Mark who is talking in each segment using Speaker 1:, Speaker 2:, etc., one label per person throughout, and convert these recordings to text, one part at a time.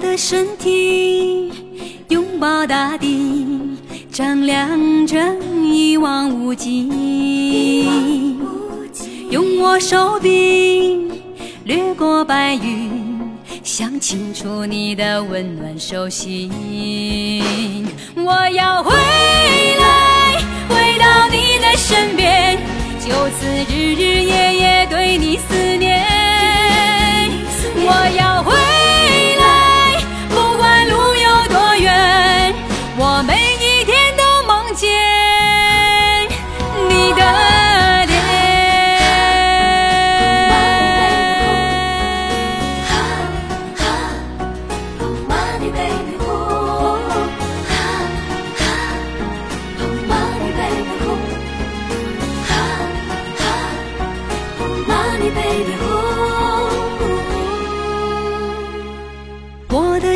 Speaker 1: 的身体拥抱大地，丈量着一望无际。用我手臂掠过白云，想清楚你的温暖手心。我要回来，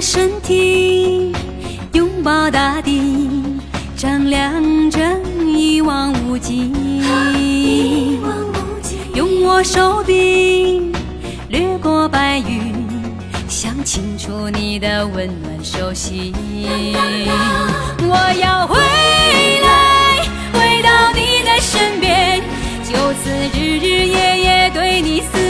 Speaker 1: 身体拥抱大地丈量着一望无际。用我手臂掠过白云想清楚你的温暖手心 我要回来回到你的身边就此日日夜夜对你思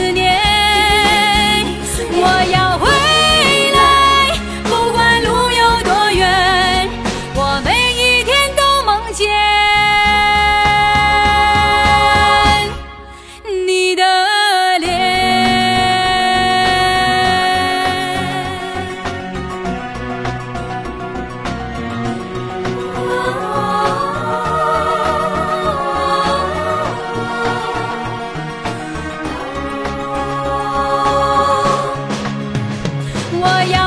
Speaker 1: 我要。